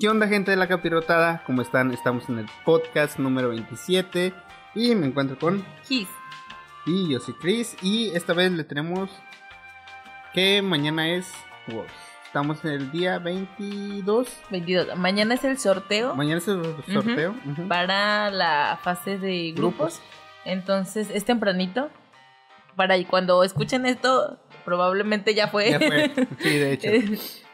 ¿Qué onda gente de la capirotada? ¿Cómo están? Estamos en el podcast número 27 y me encuentro con Kiss. y yo soy Chris y esta vez le tenemos que mañana es wow, estamos en el día 22 22. Mañana es el sorteo mañana es el sorteo ujú. para la fase de grupos. Grupos. Entonces es tempranito. Para cuando escuchen esto, probablemente ya fue. ya fue sí de hecho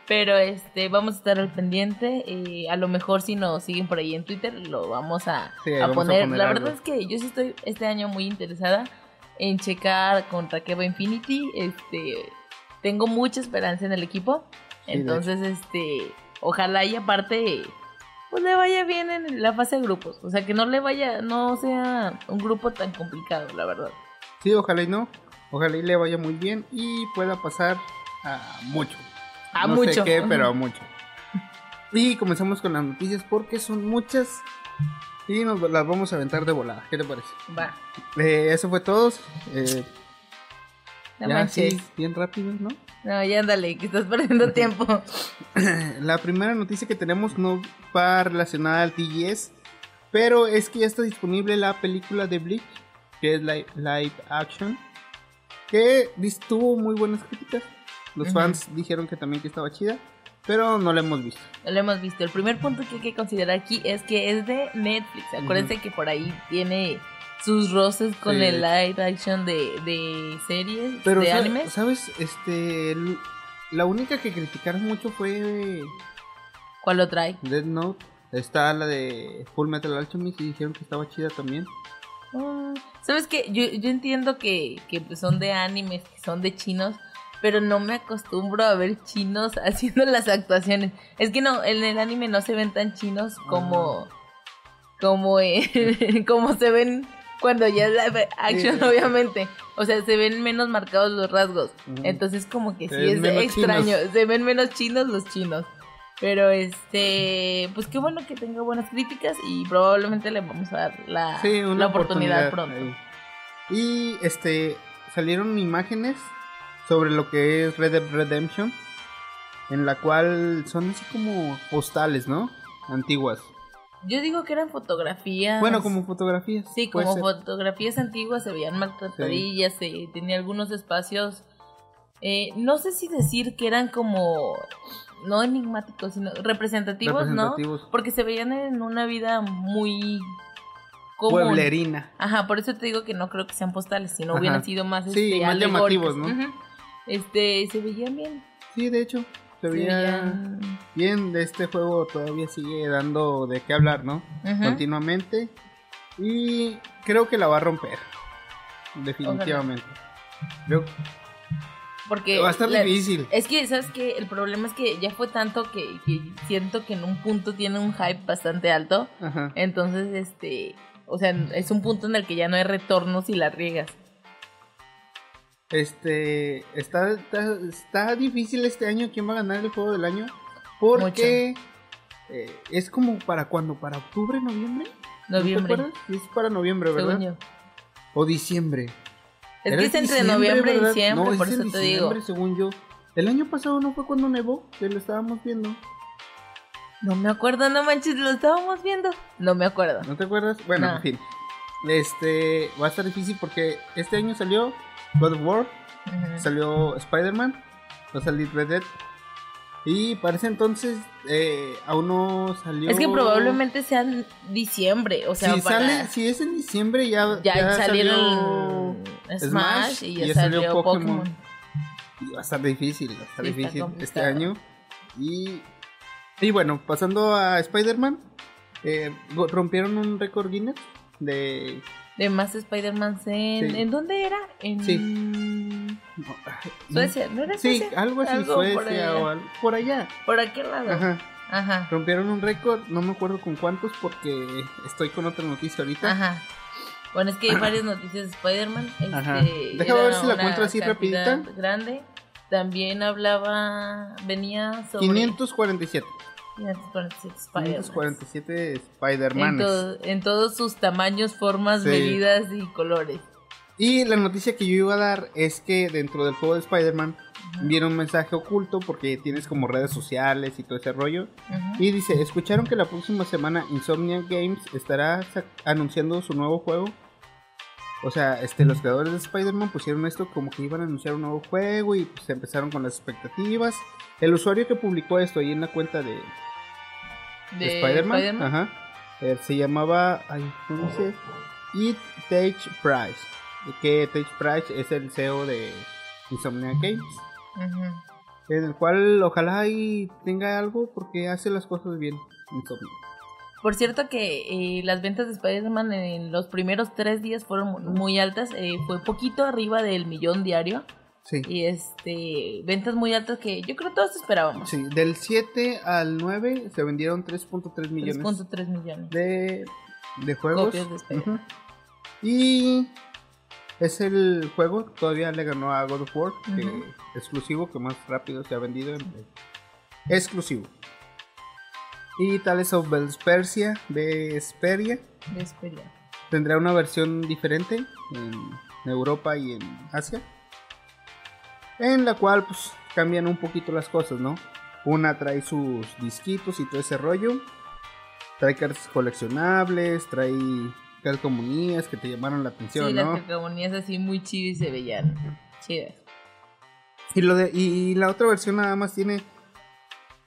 Pero este, vamos a estar al pendiente. eh, a lo mejor si nos siguen por ahí en Twitter, lo vamos a, Sí, a vamos a poner. La algo. verdad es que yo sí estoy este año muy interesada en checar contra Keva Infinity. Este, tengo mucha esperanza en el equipo. Sí, Entonces, este, ojalá y aparte, pues le vaya bien en la fase de grupos. O sea, que no le vaya, no sea un grupo tan complicado, la verdad. sí ojalá y no ojalá y le vaya muy bien y pueda pasar a mucho A no mucho. sé qué, pero a mucho. Y comenzamos con las noticias porque son muchas y nos las vamos a aventar de volada. ¿Qué te parece? Va, Eh, eso fue todo. Eh, no ya manches. sí, bien rápido, ¿no? No, ya ándale, que estás perdiendo tiempo. La primera noticia que tenemos no va relacionada al TGS, pero es que ya está disponible la película de Bleach, que es live, live action, que tuvo muy buenas críticas. Los fans dijeron que también que estaba chida, pero no la hemos visto. Lo hemos visto. El primer punto que hay que considerar aquí es que es de Netflix. Acuérdense que por ahí tiene sus roces con Sí. el live action de, de series, Pero de sa- animes. sabes, este, la única que criticaron mucho fue ¿Cuál lo trae? Dead Note. Está la de Full Metal Alchemist y dijeron que estaba chida también. Ah, ¿Sabes qué? Yo, yo entiendo que, que son de animes, que son de chinos, pero no me acostumbro a ver chinos haciendo las actuaciones. Es que no, en el anime no se ven tan chinos como, como, eh, como se ven cuando ya es live action, Sí. obviamente. O sea, se ven menos marcados los rasgos. Entonces como que sí es extraño. Se ven menos chinos los chinos. Pero este, pues qué bueno que tenga buenas críticas y probablemente le vamos a dar la, Sí, la oportunidad, pronto. ahí. Y este salieron imágenes sobre lo que es Red Dead Redemption, en la cual son así como postales, ¿no? Antiguas. Yo digo que eran fotografías. Bueno, como fotografías. Sí, como ser. fotografías antiguas se veían maltratadillas, se tenía algunos espacios. eh, no sé si decir que eran como. No enigmáticos, sino representativos, ¿no? representativos. Porque se veían en una vida muy. común. Pueblerina. Ajá, por eso te digo que no creo que sean postales, sino Ajá. hubieran sido más, Sí, este, más llamativos, ¿no? Ujú. Este, se veían bien. Sí, de hecho, se Se veía veían. bien. De este juego todavía sigue dando de qué hablar, ¿no? Continuamente. Y creo que la va a romper. Definitivamente. Creo Porque que va a estar la- difícil. Es que, ¿sabes qué? El problema es que ya fue tanto que, que siento que en un punto tiene un hype bastante alto. Ajá. Entonces, este. O sea, es un punto en el que ya no hay retorno si la riegas. Este, está, está, está difícil este año quién va a ganar el juego del año. Porque eh, es como para cuando, para octubre, noviembre. ¿No te Noviembre. Sí, Es para noviembre, ¿verdad? según yo. O diciembre. Es que es entre noviembre y diciembre, No, por es eso en te digo. diciembre, según yo. El año pasado no fue cuando nevó, que lo estábamos viendo. No me acuerdo, no manches, lo estábamos viendo. No me acuerdo. ¿No te acuerdas? Bueno, No. en fin. Este va a estar difícil porque este año salió God of War, salió Spider-Man, va a salir Red Dead. Y para ese entonces eh, aún no salió. Es que probablemente sea en diciembre. O sea, si, para- sale, si es en diciembre ya, ya, ya salieron salió Smash, Smash y y ya, salió salió Pokémon. Pokémon. Y va a estar difícil, va a estar Sí, difícil este año. Y, y bueno, pasando a Spider-Man, eh, rompieron un récord Guinness de... De más Spider-Man en... Sí. ¿En dónde era? En Sí. Suecia, ¿no era Sí, Suecia? algo así, Algo por Suecia allá. o algo por allá. Por aquel lado. Ajá. Ajá. Ajá. Rompieron un récord, no me acuerdo con cuántos porque estoy con otra noticia ahorita. Bueno, es que hay varias noticias de Spider-Man. Ajá. Este, Déjame ver si la encuentro así rapidita. grande. También hablaba, venía sobre 547. 547 Spider-Man. 547 En, Spider-Manes. to- en todos sus tamaños, formas, Sí. medidas y colores. Y la noticia que yo iba a dar es que dentro del juego de Spider-Man viene un mensaje oculto porque tienes como redes sociales y todo ese rollo. Y dice, ¿escucharon que la próxima semana Insomnia Games estará anunciando su nuevo juego? O sea, este, los creadores de Spider-Man pusieron esto como que iban a anunciar un nuevo juego y pues empezaron con las expectativas. El usuario que publicó esto ahí en la cuenta de, de De Spider-Man, ajá, eh, se llamaba, ay, ¿cómo dice? It Take Price. Que Take Price es el CEO de Insomnia Games. En el cual ojalá y tenga algo porque hace las cosas bien. Insomnia. Por cierto que eh, las ventas de Spider-Man en los primeros tres días fueron mu- muy altas, eh, fue poquito arriba del millón diario Sí. y este ventas muy altas que yo creo todos esperábamos. Sí, del 7 al 9 se vendieron 3.3 millones 3.3 millones. de, de juegos. Copias de Spider-Man. Ujú. Y es el juego, todavía le ganó a God of War, que Ujú. exclusivo, que más rápido se ha vendido. en- exclusivo. Y Tales of Vespersia, Vesperia, De Xperia. tendrá una versión diferente en Europa y en Asia. En la cual pues cambian un poquito las cosas, ¿no? Una trae sus disquitos y todo ese rollo. Trae cartas coleccionables, trae calcomanías que te llamaron la atención, Sí, ¿no? las calcomanías así muy chidas y se veían chidas. Y, lo de, y la otra versión nada más tiene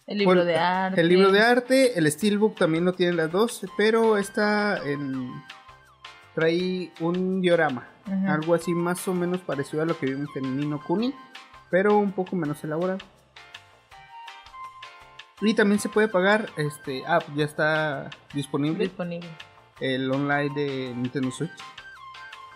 El libro de arte. el libro de arte, el steelbook también lo tienen las dos, pero está en trae un diorama, algo así más o menos parecido a lo que vimos en Nino Kuni, pero un poco menos elaborado. Y también se puede pagar, este, ah, ya está disponible disponible. el online de Nintendo Switch,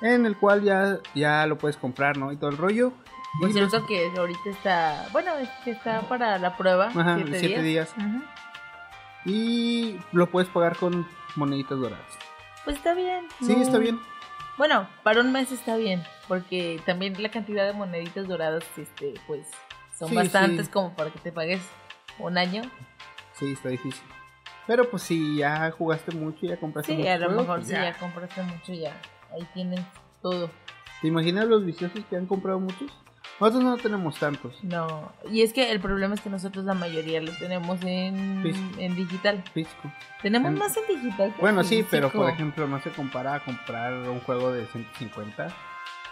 en el cual ya, ya lo puedes comprar, ¿no? Y todo el rollo. Y cierto que ahorita está, bueno, es que está para la prueba. Ajá, siete, siete días. y lo puedes pagar con moneditas doradas. Pues está bien. Sí, no- está bien. Bueno, para un mes está bien, porque también la cantidad de moneditas doradas, este, pues, son Sí, bastantes sí. como para que te pagues un año. Sí, está difícil. Pero pues si ya jugaste mucho, ya compraste Sí, mucho a lo mejor pues si ya compraste mucho, ya ahí tienes todo. ¿Te imaginas los viciosos que han comprado muchos? Nosotros no tenemos tantos. No, y es que el problema es que nosotros la mayoría lo tenemos en, en digital. Físico. Tenemos En- más en digital. que Bueno, en sí, pero por ejemplo, no se compara a comprar un juego de 150.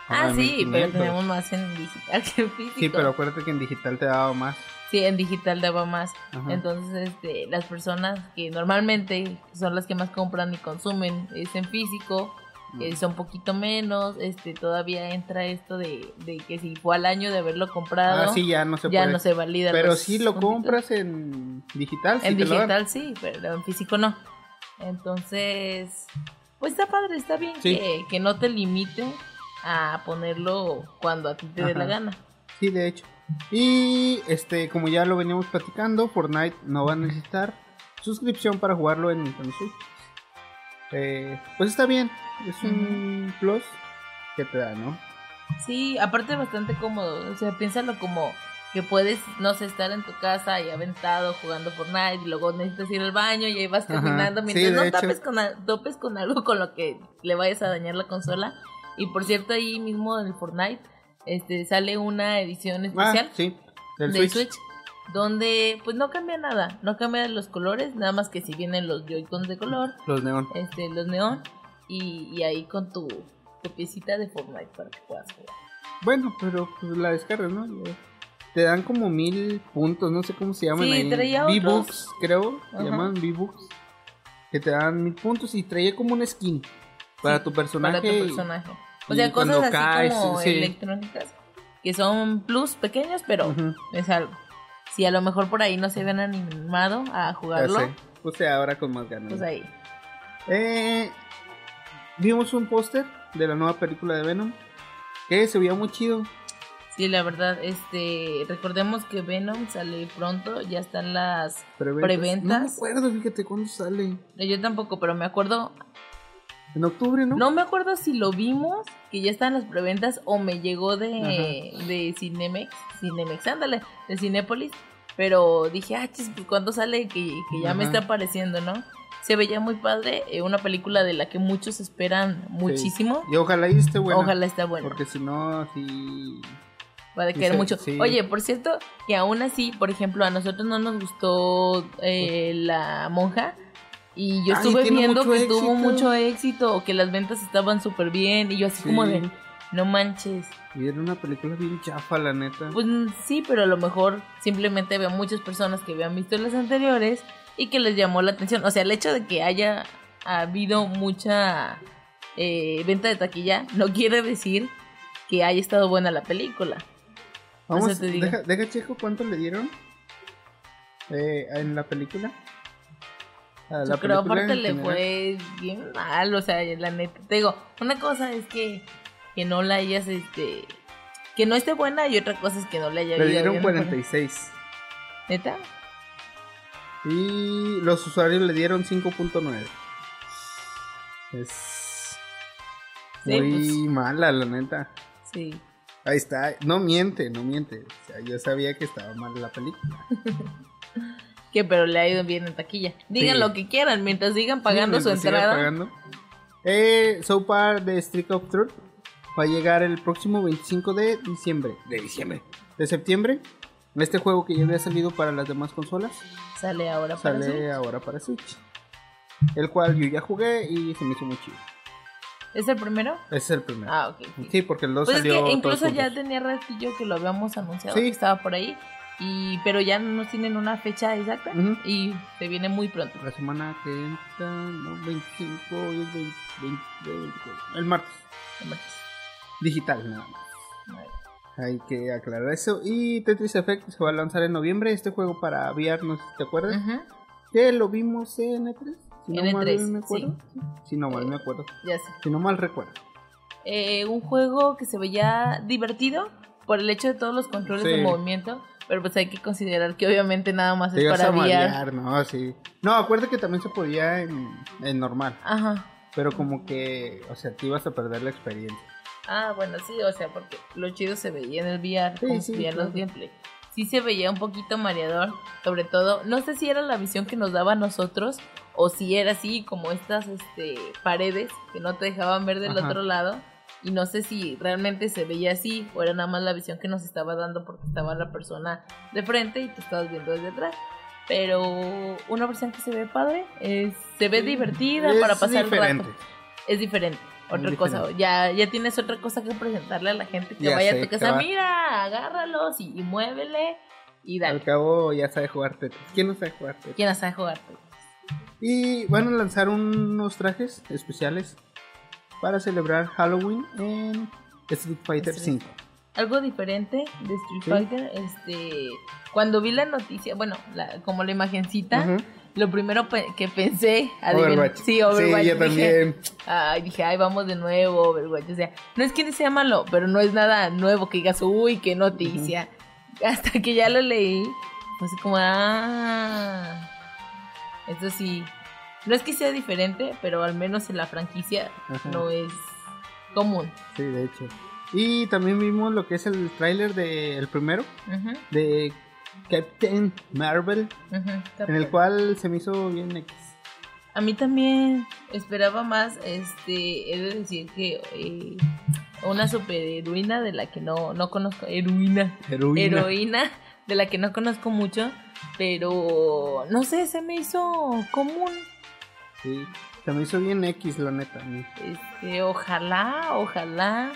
Ah, sí, pero 1500. tenemos más en digital que en físico. Sí, pero acuérdate que en digital te daba más. Sí, en digital daba más. Ajá. Entonces, este, las personas que normalmente son las que más compran y consumen es en físico, eh, son poquito menos, este, todavía entra esto de, de que si fue al año de haberlo comprado, Ah, sí, ya no se ya puede. no se valida. pero si lo puntitos. compras en digital, sí En digital sí, pero en físico no. Entonces, pues está padre, está bien Sí. que, que no te limite a ponerlo cuando a ti te dé la gana. Sí, de hecho. Y este, como ya lo veníamos platicando, Fortnite no va a necesitar suscripción para jugarlo en Nintendo Switch. Eh, pues está bien, es un plus que te da, ¿no? Sí, aparte bastante cómodo. O sea, piénsalo como que puedes, no sé, estar en tu casa y aventado jugando Fortnite y luego necesitas ir al baño y ahí vas caminando mientras de no hecho. topes con, a- topes con algo con lo que le vayas a dañar la consola. Y por cierto, ahí mismo en el Fortnite este, sale una edición Ah, especial sí, del del Switch. Switch. donde pues no cambia nada, no cambia los colores, nada más que si vienen los Joy-Cons de color, Los neón. este, los neón y, y ahí con tu, tu piecita de Fortnite para que puedas jugar. Bueno, pero pues la descargas, ¿no? Te dan como mil puntos, no sé cómo se llaman Sí, ahí. traía V-Bucks, creo. Se llaman V-Bucks. Que te dan mil puntos y traía como un skin para Sí, tu personaje. Para tu personaje. O sea, cosas así caes, como sí. electrónicas que son plus pequeños, pero es algo. Si a lo mejor por ahí no se ven animado a jugarlo, sé. Puse ahora con más ganas. pues ahí. Eh, vimos un póster de la nueva película de Venom. Que se veía muy chido. Sí, la verdad, este, recordemos que Venom sale pronto, ya están las Preventas. Preventas. No me acuerdo, fíjate cuándo sale. yo tampoco, pero me acuerdo, En octubre, ¿no? no me acuerdo si lo vimos, que ya están las preventas o me llegó de, de Cinemex, Cinemex, ándale, de Cinépolis, Pero dije, ah, chis, pues cuando sale que, que ya me está apareciendo, ¿no? Se veía muy padre, eh, una película de la que muchos esperan muchísimo. Y ojalá y esté bueno. Ojalá esté bueno. Porque si no, sí. Va a caer sí, mucho. sí. Oye, por cierto, que aún así, por ejemplo, a nosotros no nos gustó eh, La Monja. Y yo Ay, estuve viendo que tuvo éxito. mucho éxito, que las ventas estaban súper bien. Y yo así como de, no manches. Y era una película bien chafa, la neta. Pues mm, sí, pero a lo mejor simplemente había muchas personas que habían visto las anteriores y que les llamó la atención. O sea, el hecho de que haya habido mucha eh, venta de taquilla no quiere decir que haya estado buena la película. Vamos, te digo. deja, deja checo cuánto le dieron eh, en la película. A Yo creo aparte le general. fue bien mal, o sea, la neta. Te digo, una cosa es que, que no la hayas, este, que no esté buena y otra cosa es que no le haya Le dieron bien. 46. ¿Neta? Y los usuarios le dieron 5.9. Es Sí, muy pues. mala, la neta. Sí. Ahí está. No miente, no miente. O sea, yo sabía que estaba mal la película. Que pero le ha ido bien en taquilla. Digan Sí. lo que quieran mientras sigan pagando Sí, su mientras siga entrada. pagando. Eh, so far de Streak of Truth va a llegar el próximo 25 de diciembre. De diciembre. De septiembre. Este juego que ya había salido para las demás consolas Sale ahora para sale Switch. ahora para Switch. El cual yo ya jugué y se me hizo muy chido. ¿Es el primero? Es el primero. Ah, ok. Sí, porque el 2 Pues es salió que incluso ya juntos. tenía ratillo que lo habíamos anunciado Sí. que estaba por ahí. Y, pero ya no tienen una fecha exacta y se viene muy pronto. La semana que entra, no, 25, hoy es 20, 20, 24, el martes. Digital, nada más. Hay que aclarar eso. Y Tetris Effect se va a lanzar en noviembre. Este juego para VR, no sé si te acuerdas. Ujú, Que lo vimos en E3. Si no En mal E3, me acuerdo. Si no mal Eh, me acuerdo. Ya sé. Si no mal recuerdo. Eh, un juego que se veía divertido por el hecho de todos los controles Sí. de movimiento. Pero pues hay que considerar que obviamente nada más Te es para a VR. no, sí. No, acuérdate que también se podía en, en normal. Ajá. Pero como que, o sea, te ibas a perder la experiencia. Ah, bueno, sí, o sea, porque lo chido se veía en el VR, Sí, como sí, veían los gameplay. Sí se veía un poquito mareador, sobre todo, no sé si era la visión que nos daba a nosotros o si era así como estas este paredes que no te dejaban ver del Ajá. otro lado y no sé si realmente se veía así o era nada más la visión que nos estaba dando porque estaba la persona de frente y te estabas viendo desde atrás. Pero una versión que se ve padre, es- se ve divertida Es para pasar el diferente. rato. Es diferente. Otra cosa, ya, ya tienes otra cosa que presentarle a la gente que Ya vaya a sé, tu que casa. Mira, agárralos y, y muévele y Al dale. cabo ya sabe jugar Tetris. ¿Quién no sabe jugar Tetris? ¿Quién sabe jugar? Y van a lanzar unos trajes especiales para celebrar Halloween en Street Fighter Street. 5. Algo diferente de Street Sí. Fighter, este, cuando vi la noticia, bueno, la- como la imagencita. Lo primero pe- que pensé, Overwatch. sí, Overwatch, Sí, yo dije, también. Ay, dije, ay, vamos de nuevo, Overwatch. O sea, no es que sea malo, pero no es nada nuevo que digas, uy, qué noticia. Hasta que ya lo leí, pues como, ah. Eso sí, no es que sea diferente, pero al menos en la franquicia Ajá. no es común. Sí, de hecho. Y también vimos lo que es el tráiler del primero, de Captain Marvel, en el cual se me hizo bien X. A mí también esperaba más, este, he de decir que eh, una superheroína de la que no, no conozco, heroína. Heroína. heroína de la que no conozco mucho, pero no sé, se me hizo común. Sí, se me hizo bien X, la neta. a mí. Este, ojalá, ojalá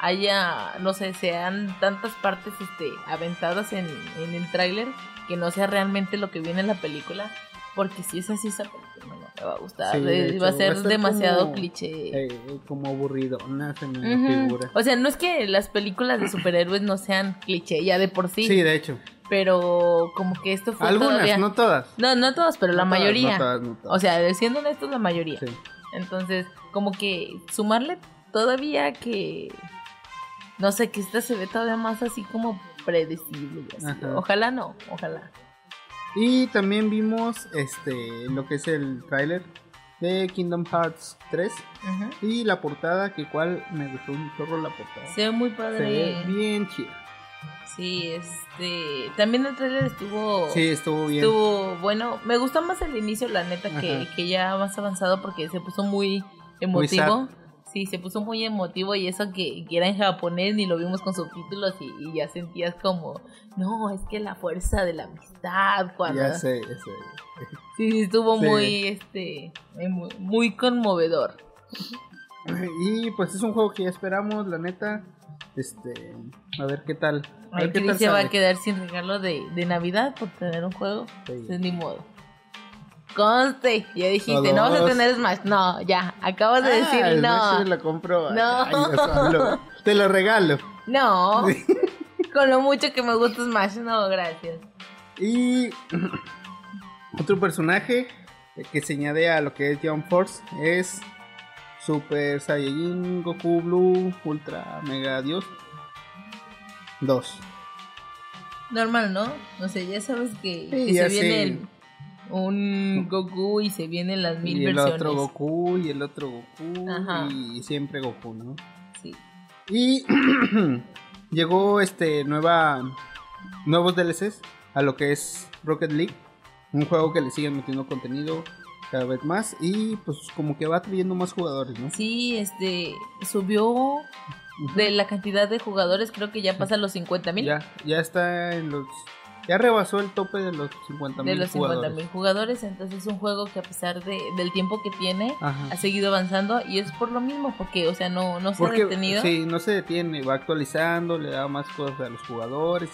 haya, no sé, sean tantas partes este, aventadas en, en el tráiler que no sea realmente lo que viene en la película. Porque si es así, esa película no me va a gustar. Sí, va a ser demasiado como, cliché. eh, como aburrido, no se me Ujú. figura. O sea, no es que las películas de superhéroes no sean cliché ya de por sí, Sí, de hecho. pero como que esto fue Algunas, todavía... no todas. No, no todas, pero la todas, mayoría. no todas, no todas. O sea, siendo honestos, la mayoría. Sí. Entonces, como que sumarle todavía que. No sé, que esta se ve todavía más así como predecible. así. Ojalá no, ojalá. Y también vimos este lo que es el tráiler de Kingdom Hearts 3 Ujú. y la portada que cual me gustó un chorro la portada. Se ve muy Se padre. ve bien chida. Sí, este. También el trailer estuvo. Sí, estuvo bien. Estuvo bueno. Me gustó más el inicio, la neta, que, que ya más avanzado porque se puso muy Muy emotivo. Sí, se puso muy emotivo y eso que, que era en japonés ni lo vimos con subtítulos y, y ya sentías como, no, es que la fuerza de la amistad. Cuando... Ya sé, ya sé. Sí, sí, estuvo Sí. muy, este, muy, muy conmovedor. Y pues es un juego que ya esperamos, la neta. Este, a ver qué tal. A Ay, qué tal se va a quedar sin regalo de, de Navidad por tener un juego. Sí. Entonces, ni modo. Conste, ya dijiste, no vas a tener Smash. No, ya, acabas de Ah, decir el no. Smash lo compro. No. Te lo regalo. No, con lo mucho que me gusta Smash, no, gracias. Y otro personaje que se añade a lo que es Jump Force es Super Saiyajin Goku Blue Ultra Mega Dios 2. Normal, ¿no? O sea, ya sabes que, Sí, que ya se viene sé. el- un Goku y se vienen las mil Y el versiones. otro Goku y el otro Goku Ajá. y siempre Goku, ¿no? Sí. Y llegó este nueva nuevos DLCs a lo que es Rocket League, un juego que le siguen metiendo contenido cada vez más y pues como que va trayendo más jugadores, ¿no? Sí, este, subió de la cantidad de jugadores, creo que ya pasa los 50 mil. Ya, ya está en los. Ya rebasó el tope de los 50 de mil los 50 jugadores. jugadores, entonces es un juego que a pesar de, del tiempo que tiene, Ajá. ha seguido avanzando y es por lo mismo, porque, o sea, no, no se Porque ha detenido. sí, no se detiene, va actualizando, le da más cosas a los jugadores.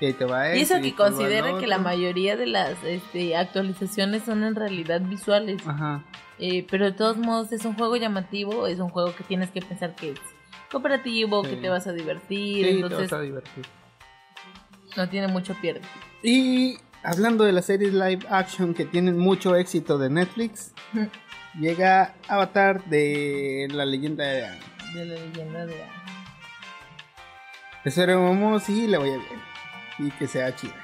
Y ahí te va y eso ese, que te va el considera que la mayoría de las este, actualizaciones son en realidad visuales, Ajá. Eh, pero de todos modos es un juego llamativo, es un juego que tienes que pensar que es cooperativo, Sí. que te vas a divertir, Sí, te vas a divertir. No tiene mucho pierde. Y hablando de las series live action que tienen mucho éxito de Netflix, llega Avatar de la leyenda de Aang. De la leyenda de Esperemos y le vaya bien. Y que sea chida.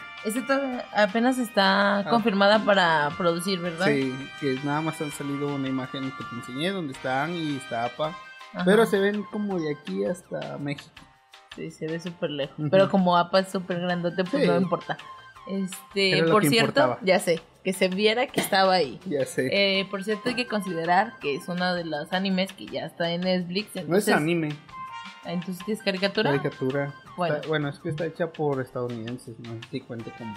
Todavía apenas está Ah. confirmada para producir, ¿verdad? Sí, que nada más han salido una imagen que te enseñé donde está Aang y está. Ajá. Pero se ven como de aquí hasta México. Sí, se ve súper lejos. Pero como APA es súper grandote, pues Sí. no importa. Este, por cierto, importaba. ya sé, que se viera que estaba ahí. Ya sé. Eh, por cierto, hay que considerar que es uno de los animes que ya está en Netflix. no es anime, Entonces, ¿qué es caricatura? caricatura. Bueno. Está- bueno, es que está hecha por estadounidenses, no sé si cuente como.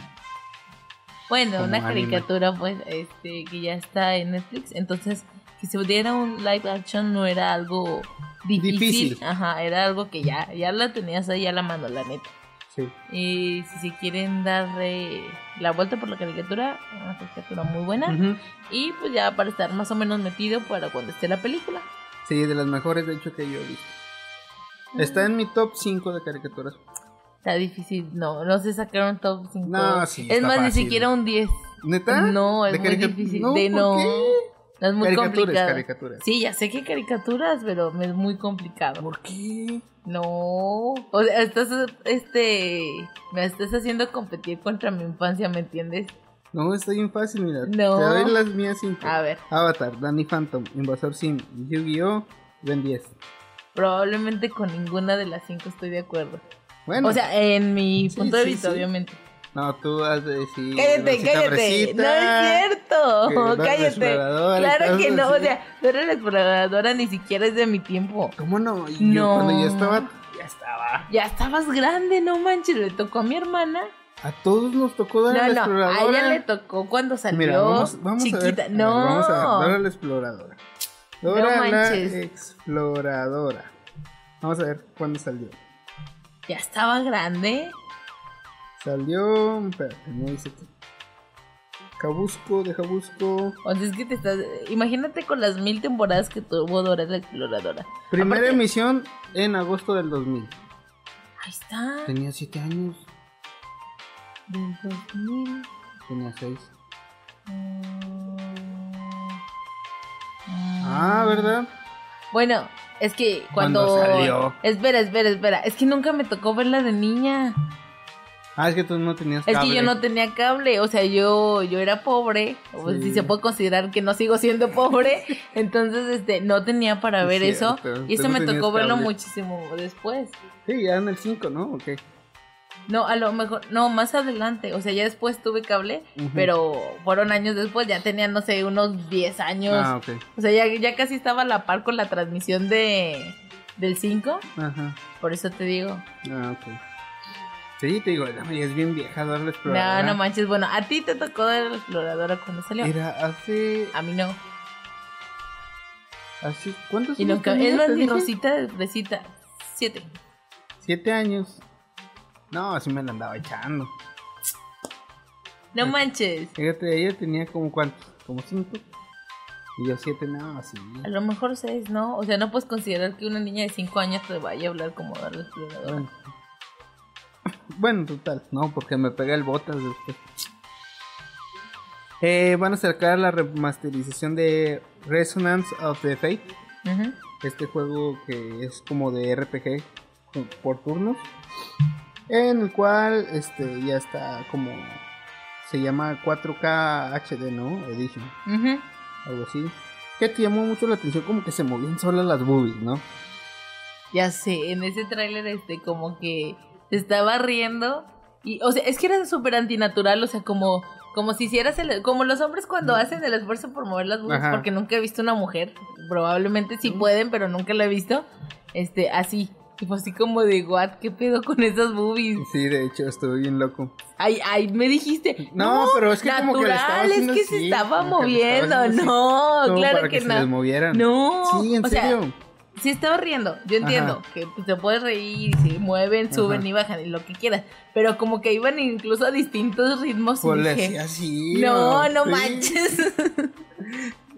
Bueno, como una anime. caricatura, pues, este, que ya está en Netflix. Entonces, que se diera un live action no era algo difícil. Difícil. Ajá, era algo que ya, ya la tenías ahí a la mano, la neta. Sí. Y si se quieren darle la vuelta por la caricatura, una caricatura muy buena. Y pues ya para estar más o menos metido para cuando esté la película. Sí, de las mejores, de hecho, que yo he visto. Está en mi top 5 de caricaturas. Está difícil, no, no sé sacar un top 5. No, sí, Es más, ni siquiera un 10. ¿Neta? No, es ¿De muy difícil. No, de ¿por no. qué? No es muy caricaturas, complicado. caricaturas. Sí, ya sé que caricaturas, pero me es muy complicado. ¿Por qué? No, o sea, estás, este, me estás haciendo competir contra mi infancia, ¿me entiendes? No, está bien fácil, mira. No. Te doy las mías 5. A ver, Avatar, Danny Phantom, Invasor Sim, Yu-Gi-Oh! Ben 10. probablemente con ninguna de las cinco estoy de acuerdo. Bueno, o sea, en mi Sí, punto de sí, vista, sí. obviamente. No, tú has de decir. Cállate, cállate. No es cierto. que la cállate. Claro que no. así. O sea, Dora la exploradora ni siquiera es de mi tiempo. ¿Cómo no? Yo No. cuando ya estaba, ya estaba. Ya estabas grande, no manches. Le tocó a mi hermana. A todos nos tocó No, la no. Exploradora. A ella le tocó cuando salió Mira, vamos, vamos chiquita. a ver. a ver, no. vamos a ver. Dora la Exploradora. Dora la manches. Exploradora. Vamos a ver cuándo salió. Ya estaba grande. Salió. Espérate, no dice aquí. Cabusco, deja busco. O sea, es que te estás. Imagínate con las mil temporadas que tuvo Dora la exploradora. Primera Aparte- emisión en agosto del 2000. Ahí está. Tenía 7 años. Del 2000. Tenía 6. Mm, Ah, ¿verdad? Bueno, es que Cuando cuando. salió. Espera, espera, espera. Es que nunca me tocó verla de niña. Ah, es que tú no tenías Es cable. que yo no tenía cable, o sea, yo, yo era pobre, o si se puede considerar que no sigo siendo pobre, entonces este no tenía para Es ver eso y eso no me tocó verlo muchísimo después. Sí, ya en el 5, ¿no? Ok. No, a lo mejor, no, más adelante. O sea, ya después tuve cable, pero fueron años después, ya tenía, no sé, unos 10 años. Ah, ok. O sea, ya, ya casi estaba a la par con la transmisión de del 5. Ajá. Por eso te digo. Ah, ok. Sí, te digo, es bien vieja, Dora la No, exploradora. no manches. Bueno, a ti te tocó de la exploradora cuando salió. Era hace. A mí no. hace ¿Cuántos Y años nunca. Es más. Rosita de fresita. Siete. Siete años. No, así me la andaba echando. No manches. Fíjate, ella tenía como cuántos, como cinco. Y yo siete, no, así. A lo mejor seis, ¿no? O sea, no puedes considerar que una niña de cinco años te vaya a hablar como de la exploradora. Bueno. Bueno, total, no, porque me pega el botas después. Eh, van a sacar la remasterización de Resonance of the Fate. Este juego que es como de RPG por turnos. En el cual este ya está como. Se llama 4K HD, ¿no? Edition. Algo así. Que te llamó mucho la atención como que se movían solas las boobies, ¿no? Ya sé, en ese tráiler este como que estaba riendo y o sea, es que era súper antinatural, o sea, como como si hicieras el como los hombres cuando hacen el esfuerzo por mover las boobies Ajá. porque nunca he visto una mujer, probablemente sí pueden, pero nunca la he visto. Este, así, tipo así como de what, qué pedo con esas boobies. Sí, de hecho, estuve bien loco. Ay, ay, me dijiste. No, pero es que como que estaba natural, es que se así, estaba moviendo. No, claro para que, que, se no. les movieran. No. Sí, en o sea, sí estaba riendo. Yo entiendo Ajá. que te puedes reír, se mueven, suben Ajá. y bajan y lo que quieras. Pero como que iban incluso a distintos ritmos. y Pues le dije, así. no, no sí. manches.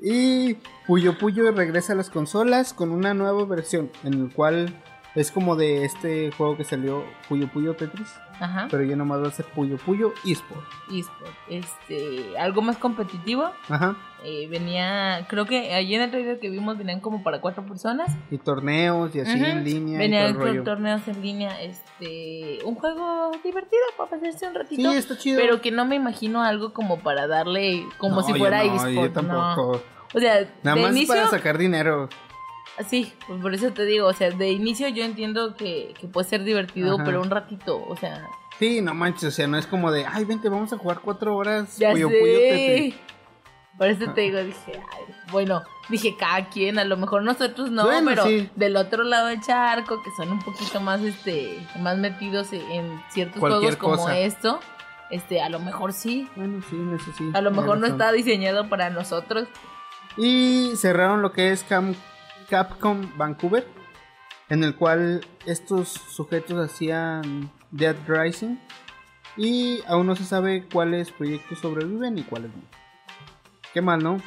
Y Puyo Puyo regresa a las consolas con una nueva versión en el cual es como de este juego que salió Puyo Puyo Tetris, Ajá. pero ya nomás va a ser Puyo Puyo eSport. eSport. Este, algo más competitivo. Ajá. Eh, venía, creo que allí en el trailer que vimos venían como para cuatro personas. Y torneos y así en línea Venían torneos en línea. Este, un juego divertido para pasarse un ratito. Sí, está chido. Pero que no me imagino algo como para darle como No, si yo fuera no, eSport. Yo no. tampoco. O sea, Nada de más inicio, para sacar dinero. Sí, pues por eso te digo, o sea, de inicio yo entiendo que, que puede ser divertido, Ajá. pero un ratito, o sea, Sí, no manches, o sea, no es como de, ay, vente, vamos a jugar cuatro horas. ya Puyo sé. Puyo Tetris. Por eso te digo, dije, ay, bueno, dije cada quien, a lo mejor nosotros no, Bueno, pero sí. del otro lado del charco, que son un poquito más, este, más metidos en ciertos Cualquier juegos como esto, este, a lo mejor sí, Bueno, sí, eso sí. a lo mejor no razón. está diseñado para nosotros. Y cerraron lo que es Cam- Capcom Vancouver, en el cual estos sujetos hacían Dead Rising. Y aún no se sabe cuáles proyectos sobreviven y cuáles no. Qué mal, ¿no?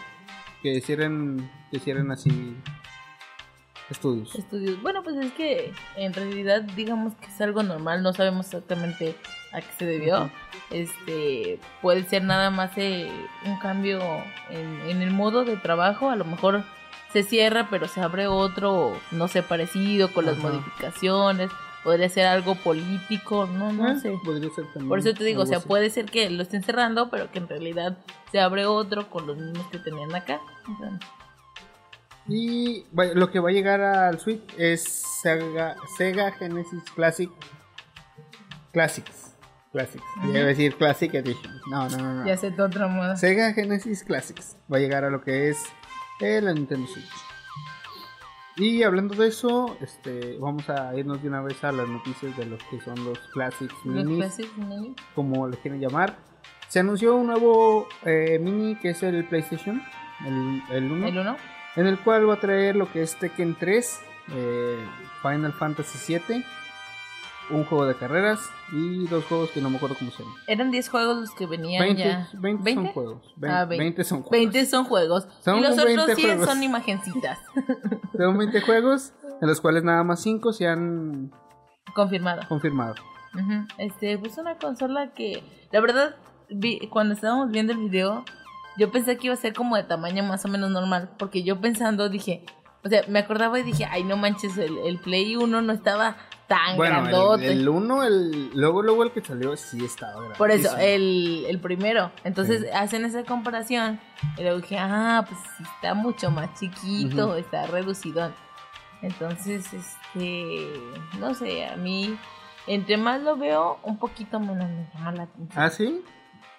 Que cierren, que cierren así estudios. estudios. Bueno, pues es que en realidad digamos que es algo normal, no sabemos exactamente a qué se debió. Este puede ser nada más eh, un cambio en, en el modo de trabajo, a lo mejor se cierra pero se abre otro, no sé, parecido con las Ajá. modificaciones, podría ser algo político, no, no Eh, sé. Podría ser también Por eso te digo, o sea, así. puede ser que lo estén cerrando, pero que en realidad se abre otro con los mismos que tenían acá. Y lo que va a llegar al Switch es Sega, Sega Genesis Classic Classics. Classics. Decir Classic Edition. No, no, no. no. ya sé de otra moda. Sega Genesis Classics va a llegar a lo que es eh, la Nintendo Switch. Y hablando de eso, este, vamos a irnos de una vez a las noticias de los que son los Classics Los Classic Mini. como le quieren llamar. Se anunció un nuevo eh, mini que es el PlayStation, el, el 1, El uno. en el cual va a traer lo que es Tekken 3, eh, Final Fantasy 7, un juego de carreras y dos juegos que no me acuerdo cómo se llaman. Eran 10 juegos los que venían 20, ya. 20 son juegos. Ve- Ah, 20, 20. son juegos. 20 son juegos. Son y los otros 20 100 juegos. son imagencitas. Son 20 juegos, de los cuales nada más 5 se han Confirmado. confirmado. Ujú. Este, pues una consola que, la verdad, vi, cuando estábamos viendo el video, yo pensé que iba a ser como de tamaño más o menos normal, porque yo pensando dije, o sea, me acordaba y dije, ay, no manches, el, el Play 1 no estaba tan Bueno, grandote. el, el 1, el, luego, luego el que salió sí estaba grande. Por eso, el, el primero. Entonces Sí. hacen esa comparación. Y luego dije, ah, pues está mucho más chiquito, está reducido. Entonces, este, no sé, a mí entre más lo veo, un poquito menos me llama la atención. ¿Ah, sí?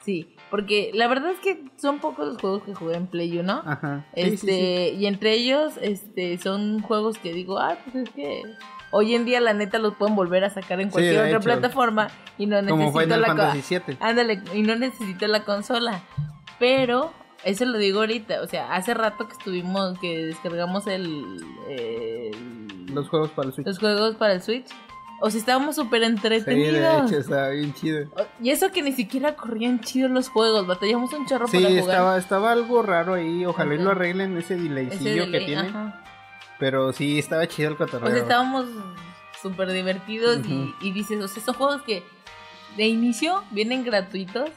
Sí, porque la verdad es que son pocos los juegos que jugué en Play 1. Ajá. Sí, Este, sí, sí. y entre ellos, este, son juegos que digo, ah, pues es que hoy en día la neta los pueden volver a sacar en cualquier otra hecho. plataforma y no Como necesito Final la Fantasy VII. Ándale, y no necesito la consola. Pero, eso lo digo ahorita, o sea, hace rato que estuvimos, que descargamos el, el- Los juegos para el Switch. los juegos para el Switch. O sea, estábamos súper Sí, de entretenidos. hecho, está bien chido. y eso que ni siquiera corrían chidos los juegos, batallamos un chorro Sí, para jugar. estaba, estaba algo raro ahí. Ojalá y lo arreglen ese Ese delaycillo que delay, tiene. ajá. Pero sí, estaba chido el cotorreo. O sea, estábamos súper divertidos y- y, dices, o sea, son juegos que de inicio vienen gratuitos,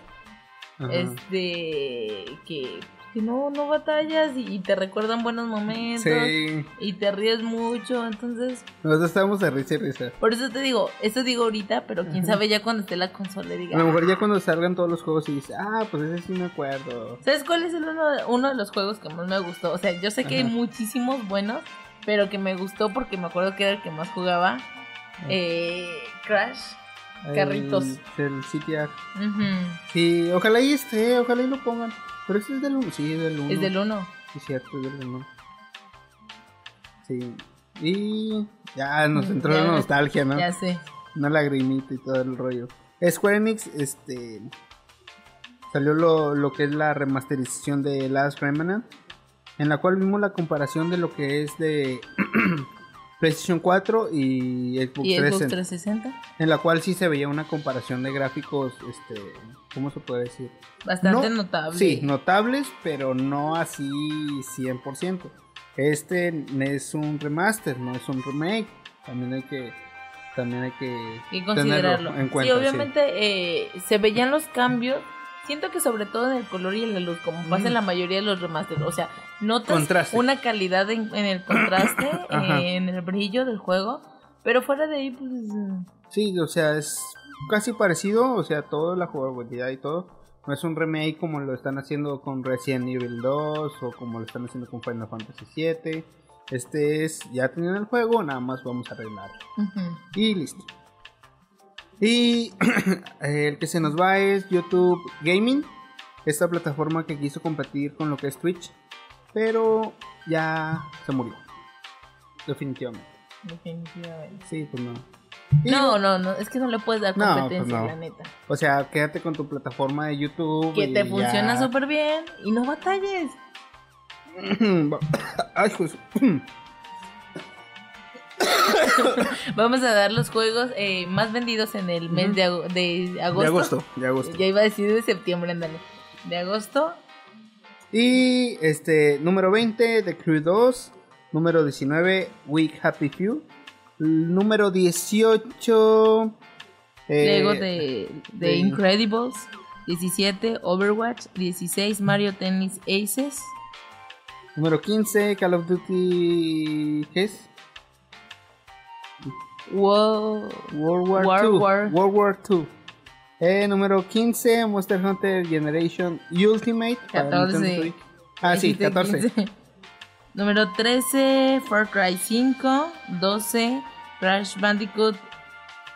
Ajá. este, que, que no, no batallas y, y te recuerdan buenos momentos Sí, y te ríes mucho, entonces, nosotros estábamos de risa y risa. por eso te digo, eso digo ahorita, pero quién Ajá. sabe ya cuando esté la consola diga, A lo mejor ya cuando salgan todos los juegos y dices, ah, pues ese sí me acuerdo. ¿Sabes cuál es el uno, de- uno de los juegos que más me gustó? O sea, yo sé que hay muchísimos buenos, pero que me gustó porque me acuerdo que era el que más jugaba. Eh, Crash. Carritos. El, el CTR. Ujú. Sí, ojalá y esté, ojalá y lo pongan. Pero ese es del 1. Sí, es del 1. Es del 1. Sí, cierto, es del 1. Sí. Y ya nos entró Ya, la nostalgia, ¿no? Ya sé. Una lagrimita y todo el rollo. Square Enix, este. Salió lo, lo que es la remasterización de Last Remnant. En la cual vimos la comparación de lo que es de PlayStation 4 y Xbox, ¿Y Xbox 360. 360? En la cual sí se veía una comparación de gráficos, este. ¿Cómo se puede decir? Bastante No, notable. Sí, notables, pero no así 100%. Este es un remaster, no es un remake. También hay que también hay que, que considerarlo. tenerlo en cuenta. sí, obviamente eh, se veían los cambios. Siento que sobre todo en el color y en la luz, como pasa en Mm. la mayoría de los remasters. O sea, notas Contraste. una calidad en, en el contraste, eh, en el brillo del juego. Pero fuera de ahí, pues... Sí, o sea, es casi parecido, o sea, toda la jugabilidad y todo. No es un remake como lo están haciendo con Resident Evil 2 o como lo están haciendo con Final Fantasy 7. Este es, ya tenían el juego, nada más vamos a arreglarlo. ujú. Y listo. Y el que se nos va es YouTube Gaming. Esta plataforma que quiso competir con lo que es Twitch. Pero ya se murió. Definitivamente. Definitivamente. Sí, pues no. Y No, no, no, es que no le puedes dar No, pues competencia, no. la neta. O sea, quédate con tu plataforma de YouTube. Que y te ya. funciona súper bien y no batalles. Ay, pues. Vamos a dar los juegos eh, más vendidos en el mes de, ago- de agosto. De agosto, de agosto. Ya iba a decir de septiembre, ándale. De agosto, Y este, número 20, The Crew 2. Número 19, Week Happy Few. Número 18. eh, Lego de, de de- Incredibles. 17, Overwatch. 16, Mario Tennis Aces. Número 15, Call of Duty. ¿Qué es? World War War- II. War. World War II. Eh, número 15, Monster Hunter Generation Ultimate. para 14. Nintendo Switch. Ah, sí, Dijiste 14. 15. Número 13, Far Cry 5. 12, Crash Bandicoot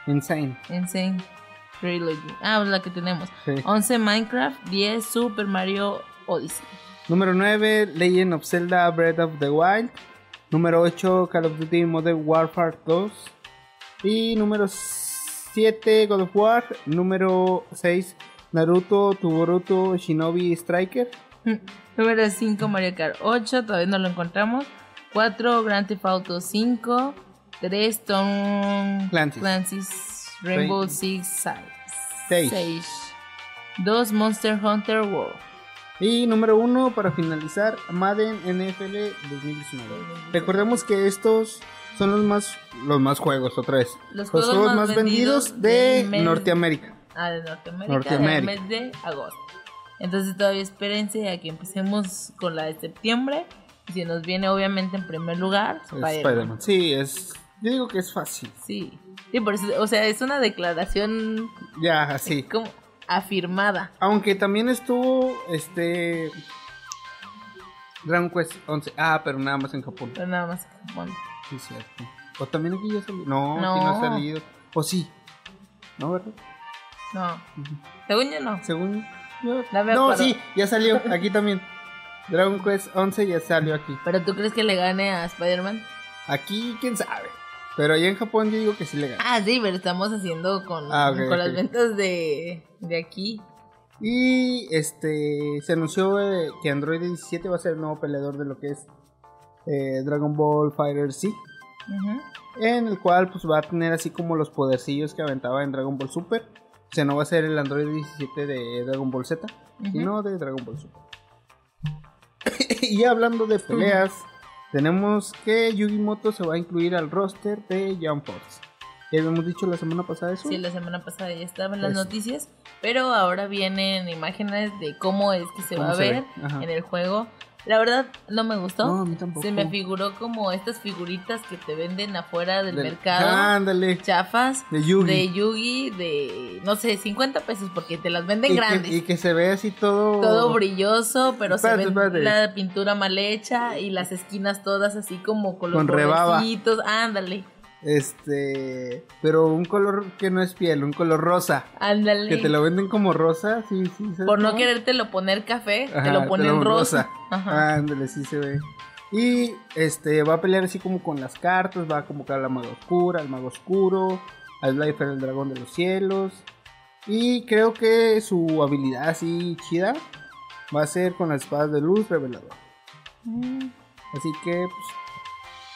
Insane. Insane Trilogy. Ah, la que tenemos. Sí. 11, Minecraft. 10, Super Mario Odyssey. Número 9, Legend of Zelda Breath of the Wild. Número 8, Call of Duty Modern Warfare 2. Y número 7, God of War. Número 6, Naruto, Tuboruto, Shinobi Striker. Número 5, Mario Kart 8. Todavía no lo encontramos. 4, Grand Theft Auto 5. 3, Tom Clancy's. Clancy's Rainbow. Six Seis. 6. 2, Monster Hunter World. Y número 1, para finalizar, Madden NFL 2019. Recordemos que estos son los más, los más juegos, otra vez. Los Los, juegos, más vendidos, de mes- Norteamérica. Ah, de Norteamérica, Norteamérica. del mes de agosto. Entonces todavía espérense a que empecemos con la de septiembre. Y si nos viene obviamente en primer lugar, Spider-Man. Sí, es. Yo digo que es fácil. Sí. Sí, por eso, o sea, es una declaración Ya, así. como afirmada. Aunque también estuvo este. Dragon Quest 11. Ah, pero nada más en Japón. Pero nada más. Bueno, Sí, cierto. O también aquí ya salió. No, No. aquí no ha salido. O sí. ¿no, verdad? No. Según yo no. Según yo. No me No, acuerdo. sí, ya salió, aquí también. Dragon Quest 11 ya salió aquí. ¿Pero tú crees que le gane a Spider-Man? Aquí, quién sabe. Pero allá en Japón yo digo que sí le gana. Ah, sí, pero estamos haciendo con, Ah, con las ventas de, de aquí. Y este se anunció eh, que Android 17 va a ser el nuevo peleador de lo que es eh, Dragon Ball Fighter Z. Ujú. En el cual pues va a tener así como los podercillos que aventaba en Dragon Ball Super. O sea, no va a ser el Android 17 de Dragon Ball Z, Ujú. sino de Dragon Ball Super. y hablando de peleas, tenemos que Yugimoto se va a incluir al roster de Jump Force. Ya habíamos dicho la semana pasada eso. Sí, la semana pasada ya estaban las Pues- noticias, pero ahora vienen imágenes de cómo es que se ¿Cómo va a se ver ve? Ajá. en el juego. La verdad, no me gustó. No, a mí tampoco. se me figuró como estas figuritas que te venden afuera del, Del- mercado. Ándale. Chafas. De Yugi. De Yugi, de, no sé, 50 pesos porque te las venden y, que, grandes. y que se ve así todo. todo brilloso, pero Espérate, se espérate. ve la pintura mal hecha y las esquinas todas así como con los Con rebaba. Ándale, Este. Pero un color que no es piel, un color rosa. ándale. Que te lo venden como rosa, sí, sí. ¿sabes Por no querértelo poner café, te lo ponen rosa. Ajá. Ándale, sí se ve. Y este va a pelear así como con las cartas, va a convocar a la maga oscura, al mago oscuro, al Slifer el dragón de los cielos. Y creo que su habilidad así chida va a ser con las espadas de luz revelador. Mm. Así que pues,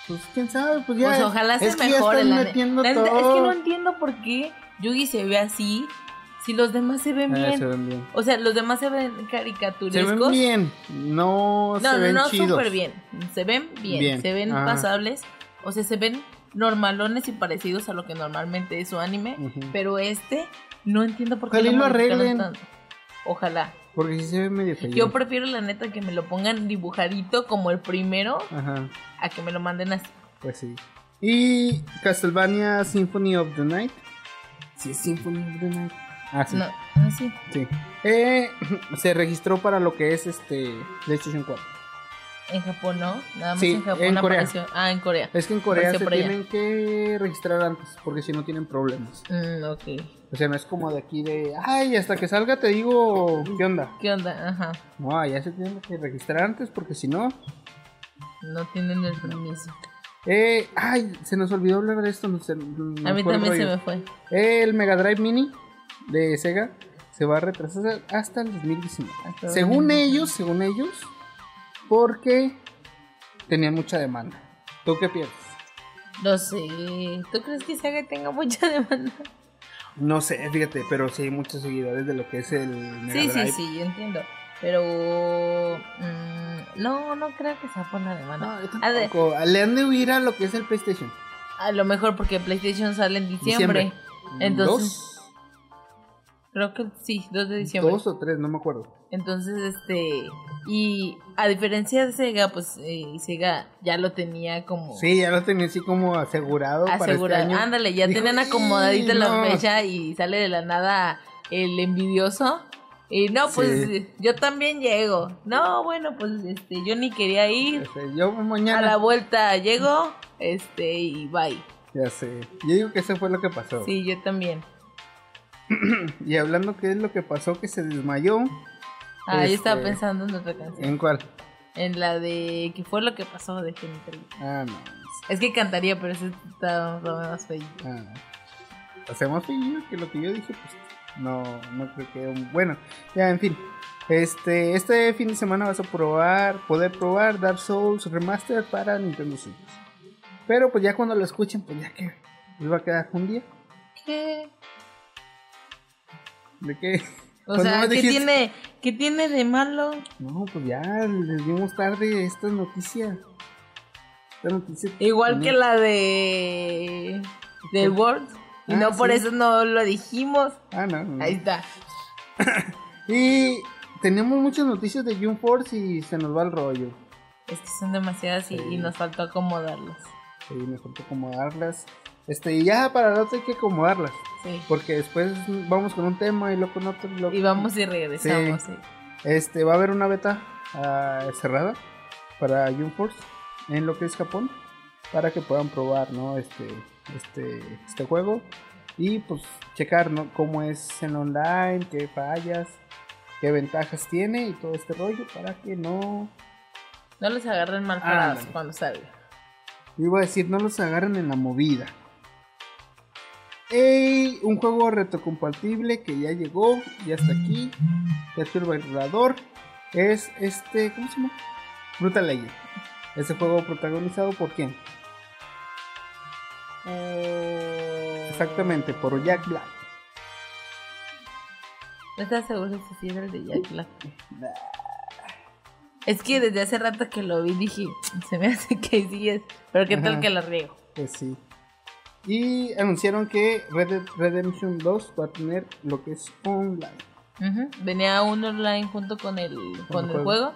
pues quién sabe, pues ya Pues ojalá se es que ya mejore están la ne- metiendo la neta, Es que todo. no entiendo por qué Yugi se ve así si los demás se ven Ah, bien. se ven bien. O sea, los demás se ven Se caricaturescos. ven bien, no, No, se no, ven no, súper bien. Se ven bien, Bien, se ven ajá. pasables. O sea, se ven normalones y parecidos a lo que normalmente es su anime. Pero este, no entiendo por qué Ojalá lo arreglen. tanto. Ojalá. Porque sí se ve medio feo. Yo prefiero la neta que me lo pongan dibujadito como el primero Ajá. a que me lo manden así. Pues sí. Y Castlevania Symphony of the Night. Sí, es Symphony of the Night. Ah, sí. No, así. sí. Eh, se registró para lo que es este PlayStation 4. En Japón no, nada más Sí, en Japón en Corea. apareció. Ah, en Corea. Es que en Corea Apareció se tienen que registrar antes, porque si no tienen problemas. Mm, ok. O sea, no es como de aquí de, ay, hasta que salga te digo, ¿qué onda? ¿Qué onda? Ajá. No, ya se tienen que registrar antes, porque si no... No tienen el permiso. Eh, ay, se nos olvidó hablar de esto. No sé, no A mí también se me fue. El Mega Drive Mini de Sega se va a retrasar hasta el 2019. Hasta Según 2019. ellos, según ellos, porque tenían mucha demanda. ¿Tú qué piensas? No sé. ¿Tú crees que Saga tenga mucha demanda? No sé, fíjate, pero sí hay muchos seguidores de lo que es el Mega Sí, sí, Drive. sí, yo entiendo. Pero. mm, no, no creo que sea por la demanda. No, yo A ver, tampoco. Le han de huir a lo que es el PlayStation. a lo mejor porque PlayStation sale en diciembre. Entonces, ¿Dos? Creo que sí, 2 de diciembre. Dos o tres, no me acuerdo. Entonces, este. Y a diferencia de Sega, pues eh, Sega ya lo tenía como. Sí, ya lo tenía así como asegurado, asegurado. para este año. Ándale, ya tenían acomodadita "Y, la no". fecha y sale de la nada el envidioso. Y no, pues Sí. yo también llego. No, bueno, pues este, yo ni quería ir. Este, Yo A mañana. la vuelta llego, este, y bye. Ya sé. Yo digo que eso fue lo que pasó. Sí, yo también. Y hablando qué es lo que pasó, que se desmayó. Ah, yo estaba Este, pensando en otra canción. ¿En cuál? En la de ¿Qué fue lo que pasó de Genital? Ah, no. Es que cantaría, pero eso está más feo. Ah, más feo que lo que yo dije, pues no, no creo que. Bueno, ya, en fin. Este, este fin de semana vas a probar, poder probar Dark Souls Remastered para Nintendo Switch. Pero pues ya cuando lo escuchen, pues ya que les va a quedar un día. ¿Qué? ¿De qué? O Pues sea, ¿qué dijiste- tiene, ¿qué tiene de malo? No, pues ya les dimos tarde esta noticia. Esta noticia. Igual que la de del World. Y Ah, no por eso no lo dijimos. Ah, no, no. Ahí está. Y tenemos muchas noticias de June Force y se nos va el rollo. Es que son demasiadas y, Sí. y nos faltó acomodarlas. Sí, mejor que acomodarlas. Este, y ya para otro hay que acomodarlas. Sí. Porque después vamos con un tema y luego con otro. y luego- Y vamos y regresamos. sí. Este, va a haber una beta ah, cerrada para Force en lo que es Japón. Para que puedan probar, ¿no? Este, este, este juego. y pues checar, ¿no? Cómo es en online, qué fallas, qué ventajas tiene y todo este rollo para que no... No los agarren mal parados cuando salga. Iba a decir, no los agarren en la movida. Ey, un juego retrocompatible que ya llegó, ya está aquí. Ya está el bailador. Es este, ¿cómo se llama? Brutal Legend. Ese juego protagonizado por quién? Eh, Exactamente, por Jack Black. ¿No estás seguro si sí era el de Jack Black? Es que desde hace rato que lo vi dije, se me hace que sí es. Pero qué tal que la riego. Pues sí. Y anunciaron que Red Dead Redemption 2 va a tener lo que es online. Venía un online junto con el, con el juego.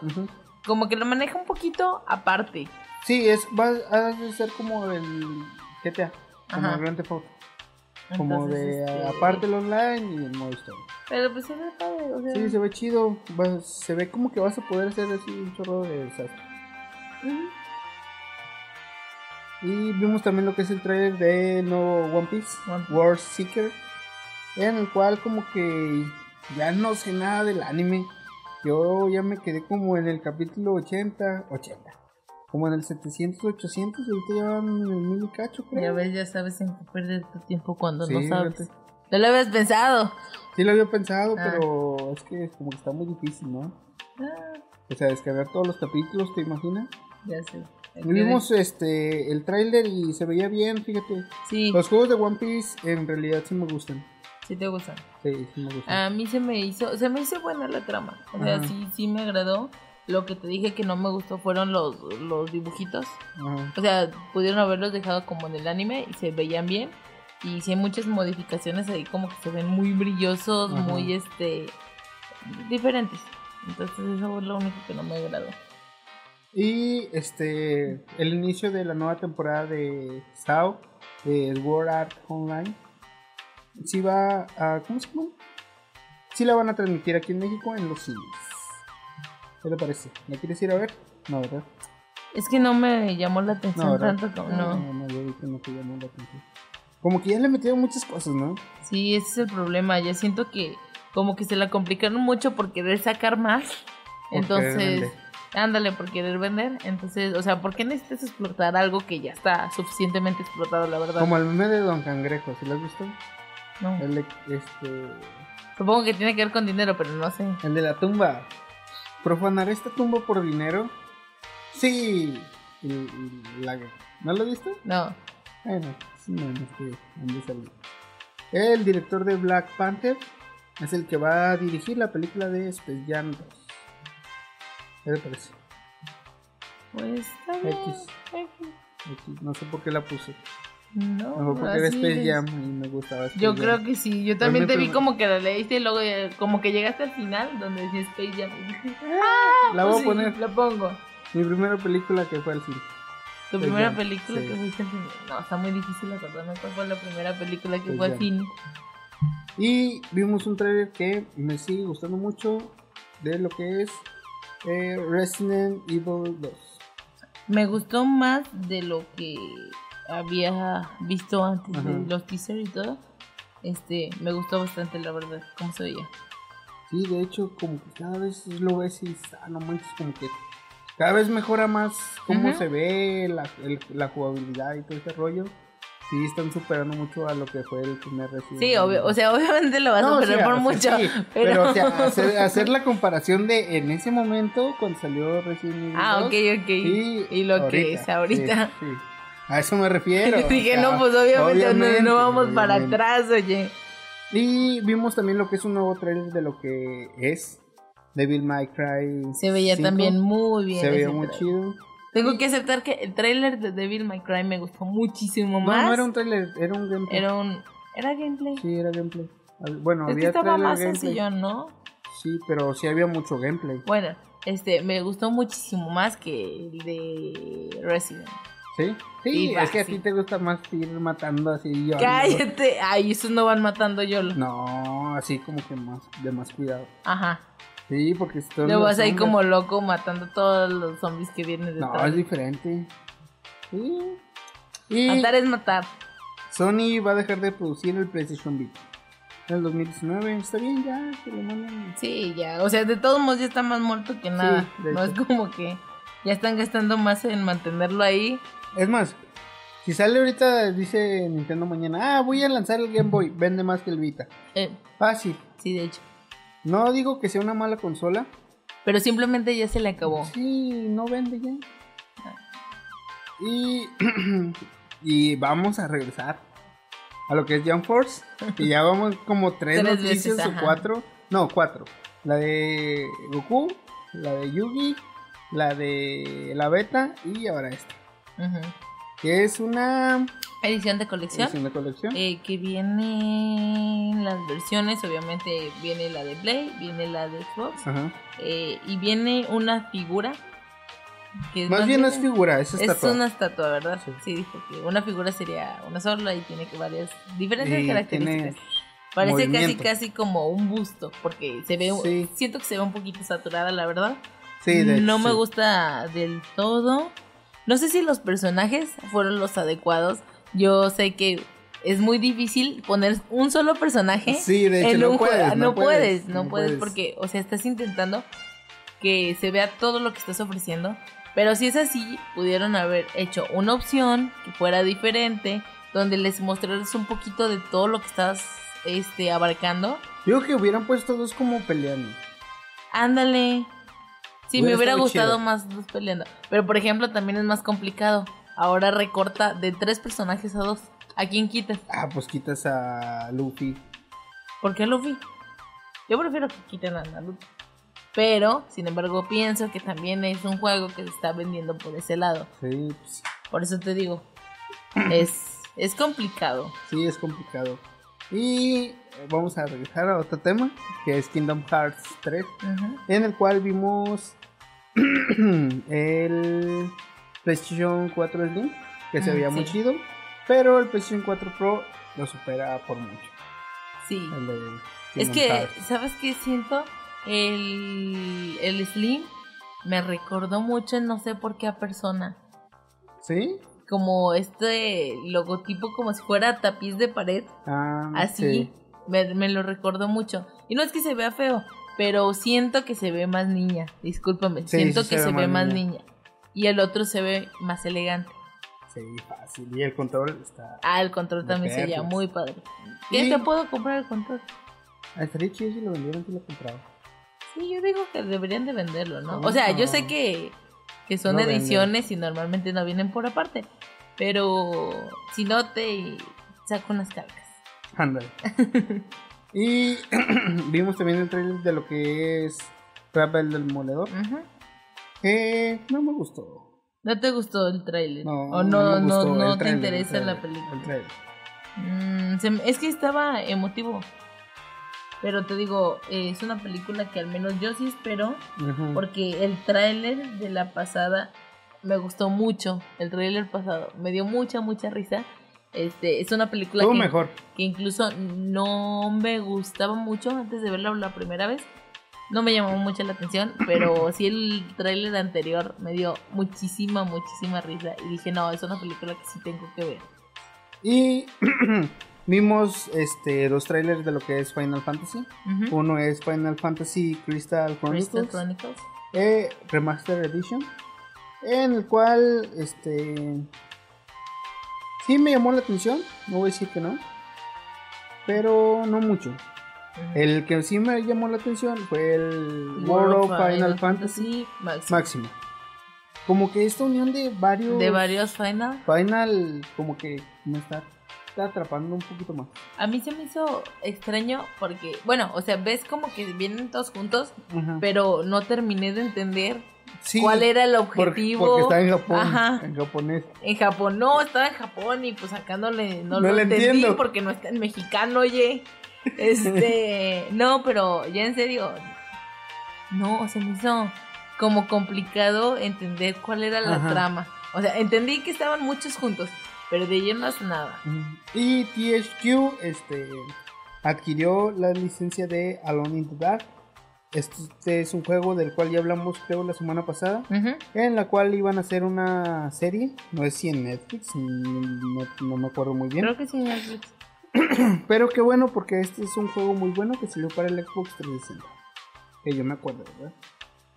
Como que lo maneja un poquito aparte. Sí, es, va a ser como el GTA, como Ajá. el Grand Theft Auto. Como Entonces, de este, aparte el online y el modo historia. Pero pues se ve padre, o sea. Sí, se ve chido. va- se ve como que vas a poder hacer así un chorro de desastre. Ujú. Y vimos también lo que es el trailer de nuevo One Piece, One. War Seeker, en el cual como que ya no sé nada del anime. Yo ya me quedé como en el capítulo 80, 80. Como en el 700, 800, y ahorita ya van en el mil cacho, creo. Ya ves, ya sabes en qué perder tu tiempo cuando Sí, no sabes. fíjate. No lo habías pensado. Sí lo había pensado, Ah. pero es que como que está muy difícil, ¿no? Ah, O sea, descargar todos los capítulos, ¿te imaginas? ya sé. Vimos este el tráiler y se veía bien, fíjate. Sí, Los juegos de One Piece en realidad sí me gustan. sí te gustan. Sí, sí me gustan. A mí se me hizo, se me hizo buena la trama. O sea, Ajá. sí, sí me agradó. Lo que te dije que no me gustó fueron los, los dibujitos. Ajá. O sea, pudieron haberlos dejado como en el anime y se veían bien. Y sí hay muchas modificaciones ahí como que se ven muy brillosos, Ajá. muy este diferentes. Entonces eso fue lo único que no me agradó. Y este el inicio de la nueva temporada de SAO, de World Art Online, sí va a. ¿Cómo se llama? Sí la van a transmitir aquí en México en los cines. ¿Qué te parece? ¿La quieres ir a ver? No, ¿verdad? Es que no me llamó la atención tanto como no, no. no, yo vi que no te llamó la atención. Como que ya le metieron muchas cosas, ¿no? Sí, ese es el problema. Ya siento que como que se la complicaron mucho por querer sacar más. Entonces. Ándale, por querer vender. Entonces, o sea, ¿por qué necesitas explotar algo que ya está suficientemente explotado, la verdad? Como el meme de Don Cangrejo, ¿sí lo has visto? No. El, de- este, Supongo que tiene que ver con dinero, pero no sé. el de la tumba. ¿Profanar esta tumba por dinero? Sí. Y- y la- ¿No lo viste? No. Bueno, sí, no, no es que ande saliendo. El director de Black Panther es el que va a dirigir la película de Space Jam 2. ¿Qué te parece? Pues está bien. X. X. No sé por qué la puse. No, Mejor porque era así Space es. Jam y me gustaba Space Yo Jam. creo que sí. Yo también te vi como que la leíste y luego eh, como que llegaste al final donde decía Space Jam. Y dije, ah, La pues voy a sí, poner. La pongo. Mi primera película que fue al cine. Tu Space primera Jam, película sí. que fuiste al cine. No, está muy difícil acordarme cuál fue la primera película que Space fue al cine. Y vimos un trailer que me sigue gustando mucho de lo que es eh, Resident Evil 2. Me gustó más de lo que había visto antes Ajá. de los teasers y todo. Este, me gustó bastante, la verdad, cómo se veía. Sí, de hecho, como que cada vez lo ves y ah, no manches, como que cada vez mejora más cómo se ve la, el- la jugabilidad y todo ese rollo. Sí, están superando mucho a lo que fue el primer Resident Sí, obvio, o sea, obviamente lo vas No, a o superar sea, por o sea, mucho. sí, pero... pero, o sea, hacer, hacer la comparación de en ese momento cuando salió Resident Evil Ah, 2 ok, ok. y, Y lo que es ahorita. sí, sí. A eso me refiero. o Dije, sea, no, pues obviamente, no- obviamente, no, vamos para atrás, oye. Y vimos también lo que es un nuevo trailer de lo que es Devil May Cry. Se veía 5. también muy bien. Se veía muy trailer. chido. Tengo que aceptar que el tráiler de Devil May Cry me gustó muchísimo más. no era un trailer, era un gameplay. Era un... Era gameplay. Sí, era gameplay. Bueno, es que había estaba trailer más gameplay. sencillo, ¿no? Sí, pero sí había mucho gameplay. Bueno, este, me gustó muchísimo más que el de Resident. ¿Sí? Sí, Sí, es que a sí. ti te gusta más ir matando así. yo- Cállate. Ay, esos no van matando yo. No, así como que más, de más cuidado. Ajá. Sí, porque si Luego vas ahí como loco matando todos los zombies que vienen No, detrás. es diferente. Sí. Y Matar es matar. Sony va a dejar de producir el PlayStation Vita. En el 2019, está bien ya, que lo manden. Sí, ya. O sea, de todos modos ya está más muerto que nada. de no es como que ya están gastando más en mantenerlo ahí. Es más, si sale ahorita, dice Nintendo mañana, ah, voy a lanzar el Game Boy, vende más que el Vita. Eh, Fácil. sí, de hecho. No digo que sea una mala consola. Pero simplemente ya se le acabó. Sí, no vende ya. Y, y vamos a regresar a lo que es Jump Force. Que ya vamos como tres, Tres noticias veces, o cuatro. No, cuatro. La de Goku, la de Yugi, la de la beta y ahora esta. Ujú. Que es una Edición de colección. edición de colección. eh, que viene en las versiones, obviamente viene la de Play, viene la de Xbox eh, y viene una figura. Que es Más bien no es figura, es Es estatua. una estatua, ¿verdad? Sí. Sí. dijo que una figura sería una sola y tiene que varias diferentes Y características. Parece casi movimiento. casi como un busto, porque se ve, Sí. siento que se ve un poquito saturada, la verdad. Sí, de hecho, no me gusta del todo. No sé si los personajes fueron los adecuados. Yo sé que es muy difícil poner un solo personaje Sí, de hecho, en no un juego. puedes, no No puedes, puedes, no no puedes puedes. porque, o sea, estás intentando que se vea todo lo que estás ofreciendo. Pero si es así, pudieron haber hecho una opción que fuera diferente, donde les mostraras un poquito de todo lo que estás este, abarcando. Digo que hubieran puesto dos como peleando. Ándale. Sí, me Hubiera gustado chido. más dos peleando. Pero por ejemplo, también es más complicado. Ahora recorta de tres personajes a dos. ¿A quién quitas? Ah, pues quitas a Luffy. ¿Por qué a Luffy? Yo prefiero que quiten a Naruto. Pero, sin embargo, pienso que también es un juego que se está vendiendo por ese lado. Sí, pues, Por eso te digo, es, es complicado. sí, es complicado. Y vamos a regresar a otro tema, que es Kingdom Hearts 3, Ujú. en el cual vimos el PlayStation 4 Slim, que se Mm, veía sí. muy chido, pero el PlayStation 4 Pro lo supera por mucho. Sí. Es que, Hearts. ¿sabes qué siento? El, el Slim me recordó mucho, no sé por qué a persona. ¿Sí? Como este logotipo, como si fuera tapiz de pared. Ah, Así. sí. Me, me lo recordó mucho. Y no es que se vea feo, pero siento que se ve más niña. Discúlpame. Sí, siento sí que se se, ve más más niña. Y el otro se ve más elegante. Sí, fácil. Y el control está... Ah, el control también se veía muy padre. ¿Qué Y- te puedo comprar el control? Ah, estaría chido si lo vendieran, si lo compraba. Sí, yo digo que deberían de venderlo, ¿no? O sea, yo sé que, que son No venden. ediciones y normalmente no vienen por aparte. Pero si no te saco unas cargas. Ándale. y vimos también el trailer de lo que es Rappel del Moledor. Ujú. Que no me gustó. ¿No te gustó el tráiler? No, ¿O no, no, no el te interesa el la película? El trailer. Mm, se es que estaba emotivo. Pero te digo, eh, es una película que al menos yo sí espero. Ujú. Porque el tráiler de la pasada me gustó mucho. El tráiler pasado me dio mucha, mucha risa. Este, es una película que, mejor. que incluso no me gustaba mucho antes de verla la primera vez. No me llamó mucho la atención, pero sí el tráiler anterior me dio muchísima, muchísima risa. Y dije, no, es una película que sí tengo que ver. Y vimos este dos trailers de lo que es Final Fantasy. Uno es Final Fantasy Crystal Chronicles. Crystal Chronicles. eh, Remastered Edition. En el cual, este. Sí me llamó la atención. No voy a decir que no. Pero no mucho. El que sí me llamó la atención fue el World of Final, Fantasy. Máximo. Como que esta unión de varios. De varios Final. Final, como que me está, está atrapando un poquito más. A mí se me hizo extraño porque, bueno, o sea, ves como que vienen todos juntos, pero no terminé de entender Sí, cuál era el objetivo. Porque está en Japón. Ajá. En japonés. En Japón, no, estaba en Japón y pues acá no le, no No lo entendí entiendo. porque no está en mexicano, oye. Este, no, pero ya en serio, no, se me hizo como complicado entender cuál era la Ajá. trama. O sea, entendí que estaban muchos juntos, pero de ello no hace nada. Y THQ este, adquirió la licencia de Alone in the Dark. Este es un juego del cual ya hablamos creo la semana pasada, en la cual iban a hacer una serie, no es si en Netflix, no, no me acuerdo muy bien, Creo que sí, Netflix. pero qué bueno porque este es un juego muy bueno que salió para el Xbox 360, que yo me acuerdo, ¿verdad?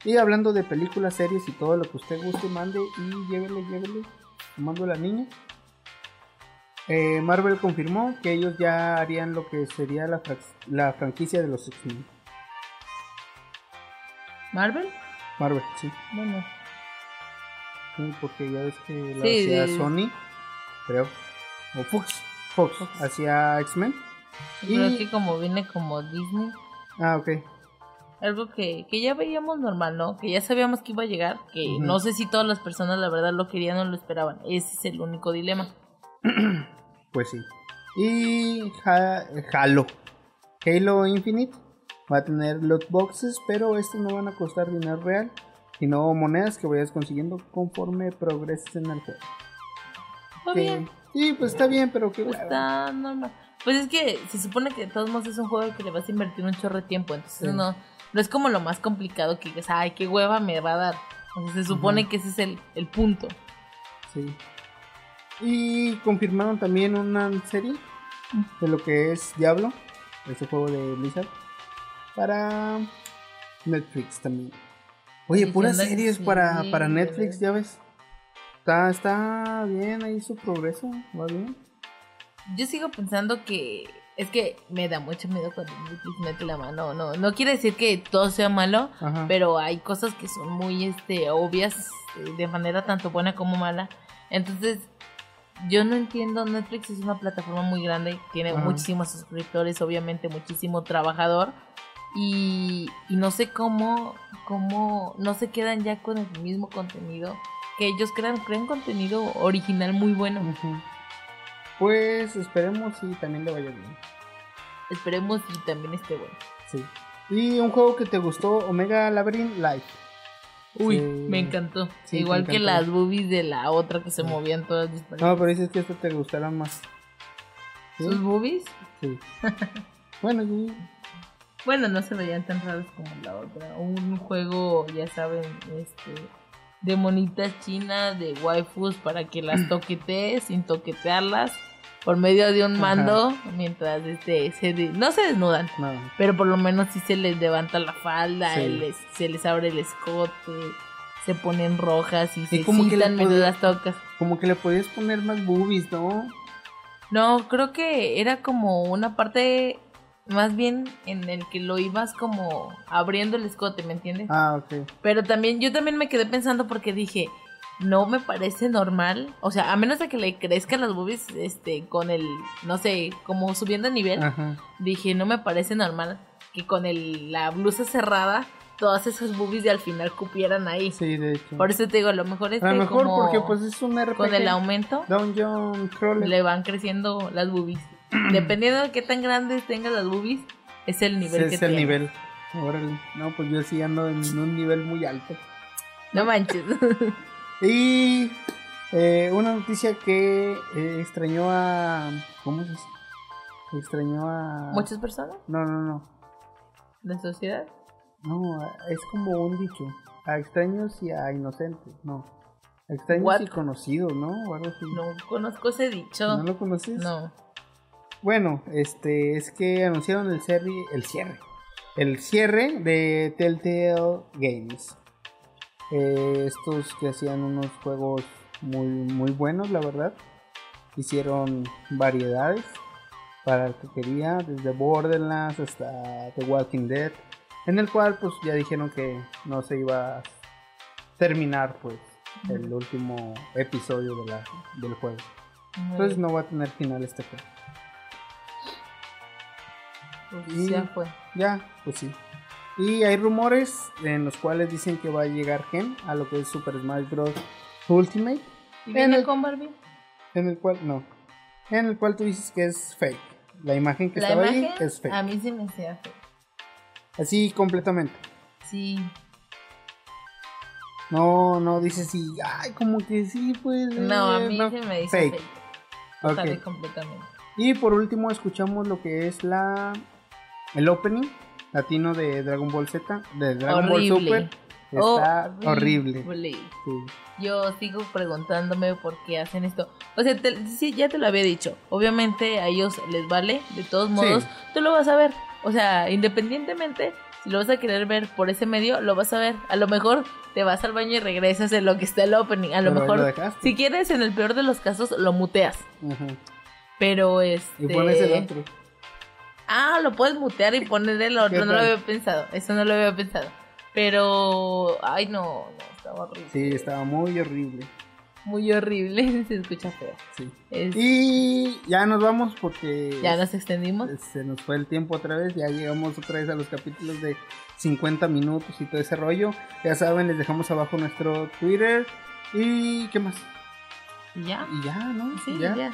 Y hablando de películas, series y todo lo que usted guste, mande y llévele, llévele, mando a la niña. Eh, Marvel confirmó que ellos ya harían lo que sería la, la franquicia de los X-Men. ¿Marvel? Marvel, sí. Bueno. Sí, porque ya ves que lo Sí, hacía Sony, creo. O Fox. Fox, Fox. hacía X-Men. Creo Y- que como viene como Disney. Ah, ok. Algo que, que ya veíamos normal, ¿no? Que ya sabíamos que iba a llegar. Que no sé si todas las personas la verdad lo querían o lo esperaban. Ese es el único dilema. Pues sí. Y Ha- Halo. Halo Infinite va a tener loot boxes, pero estos no van a costar dinero real, sino monedas que vayas consiguiendo conforme progreses en el juego. Está bien. Sí, pues está bien, pero que Está normal. Pues es que se supone que de todos modos es un juego que le vas a invertir un chorro de tiempo. Entonces Sí. no, no es como lo más complicado que digas, ay, qué hueva me va a dar. O sea, se supone que ese es el, el punto. Sí. Y confirmaron también una serie de lo que es Diablo, ese juego de Blizzard, para Netflix también. Oye, puras series sí, para, para Netflix, ya ves. Está, está bien ahí su progreso, va bien. Yo sigo pensando que es que me da mucho miedo cuando Netflix mete la mano. No, no quiere decir que todo sea malo, Ajá. pero hay cosas que son muy este obvias eh, de manera tanto buena como mala. Entonces, yo no entiendo, Netflix es una plataforma muy grande, tiene muchísimos suscriptores, obviamente muchísimo trabajador y, y no sé cómo cómo no se quedan ya con el mismo contenido que ellos crean, crean contenido original muy bueno. Pues esperemos y también le vaya bien. Esperemos y también esté bueno. Sí. Y un juego que te gustó, Omega Labyrinth Live. Uy, Sí. me encantó. Sí, Igual que las boobies de la otra que se movían todas diferentes. No, pero dices que esto te gustará más. ¿Sus boobies? Sí. bueno, sí. Bueno, no se veían tan raros como la otra. Un juego, ya saben, este de monitas chinas, de waifus para que las toquetees sin toquetearlas por medio de un Ajá. mando mientras este se de- no se desnudan, No. pero por lo menos sí se les levanta la falda, Sí. les- se les abre el escote, se ponen rojas y, se como que le las tocas. Como que le podías poner más boobies, ¿no? No, creo que era como una parte más bien en el que lo ibas como abriendo el escote, ¿me entiendes? Ah, ok. Pero también yo también me quedé pensando porque dije, no me parece normal, o sea, a menos de que le crezcan las boobies este con el no sé, como subiendo de nivel, Ajá. dije, no me parece normal que con el la blusa cerrada todas esas boobies de al final cupieran ahí. Sí, de hecho. Por eso te digo, a lo mejor es a lo que mejor como porque pues es un RPG. con el aumento Dungeon Crawler. le van creciendo las boobies. Dependiendo de qué tan grandes tengan las boobies, es el nivel Sí, que es el nivel. Órale. No, pues yo sí ando en un nivel muy alto. No manches. Y eh, una noticia que eh, extrañó a. ¿Cómo se dice? Extrañó a. Muchas personas No, no, no. de sociedad. No, es como un dicho. A extraños y a inocentes. No. A extraños What? y conocidos, ¿no? O algo así. No conozco ese dicho. ¿No lo conoces? No. Bueno, este es que anunciaron el cierre, el cierre, el cierre de Telltale Games. Eh, estos que hacían unos juegos muy muy buenos, la verdad. Hicieron variedades para el que quería, desde Borderlands hasta The Walking Dead, en el cual pues ya dijeron que no se iba a terminar pues el último episodio de la, del juego. Entonces no va a tener final este juego. Pues y- ya fue. Ya, pues sí. Y hay rumores en los cuales dicen que va a llegar Gen a lo que es Super Smash Bros. Ultimate, ¿Y en el- con Barbie? en el cual, no, en el cual tú dices que es fake. La imagen que La estaba imagen ahí es fake. a mí se me hacía feo. Así completamente. Sí. No, no dices sí, ay, como que sí, pues. No, a mí no. se me hizo Fake. fake. Ok. Total y completamente. Y por último escuchamos lo que es la el opening latino de Dragon Ball Z, de Dragon Ball Super. Está horrible. Yo sigo preguntándome por qué hacen esto. O sea, sí, ya te lo había dicho. Obviamente a ellos les vale. De todos modos, tú lo vas a ver. O sea, independientemente, si lo vas a querer ver por ese medio, lo vas a ver. A lo mejor te vas al baño y regresas en lo que está el opening. A lo mejor, si quieres, en el peor de los casos, lo muteas. Pero este. Y pones el otro. Ah, lo puedes mutear y poner el otro. No lo había pensado. Eso no lo había pensado. Pero, ay, no, no, estaba horrible. Sí, estaba muy horrible. Muy horrible, se escucha feo. Sí. Y ya nos vamos porque... Ya nos extendimos. Se nos fue el tiempo otra vez, ya llegamos otra vez a los capítulos de 50 minutos y todo ese rollo. Ya saben, les dejamos abajo nuestro Twitter. ¿Y qué más? Ya. Y ya, ¿no? Sí, ya.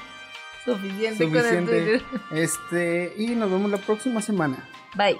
Suficiente, Suficiente. Este, y nos vemos la próxima semana. Bye.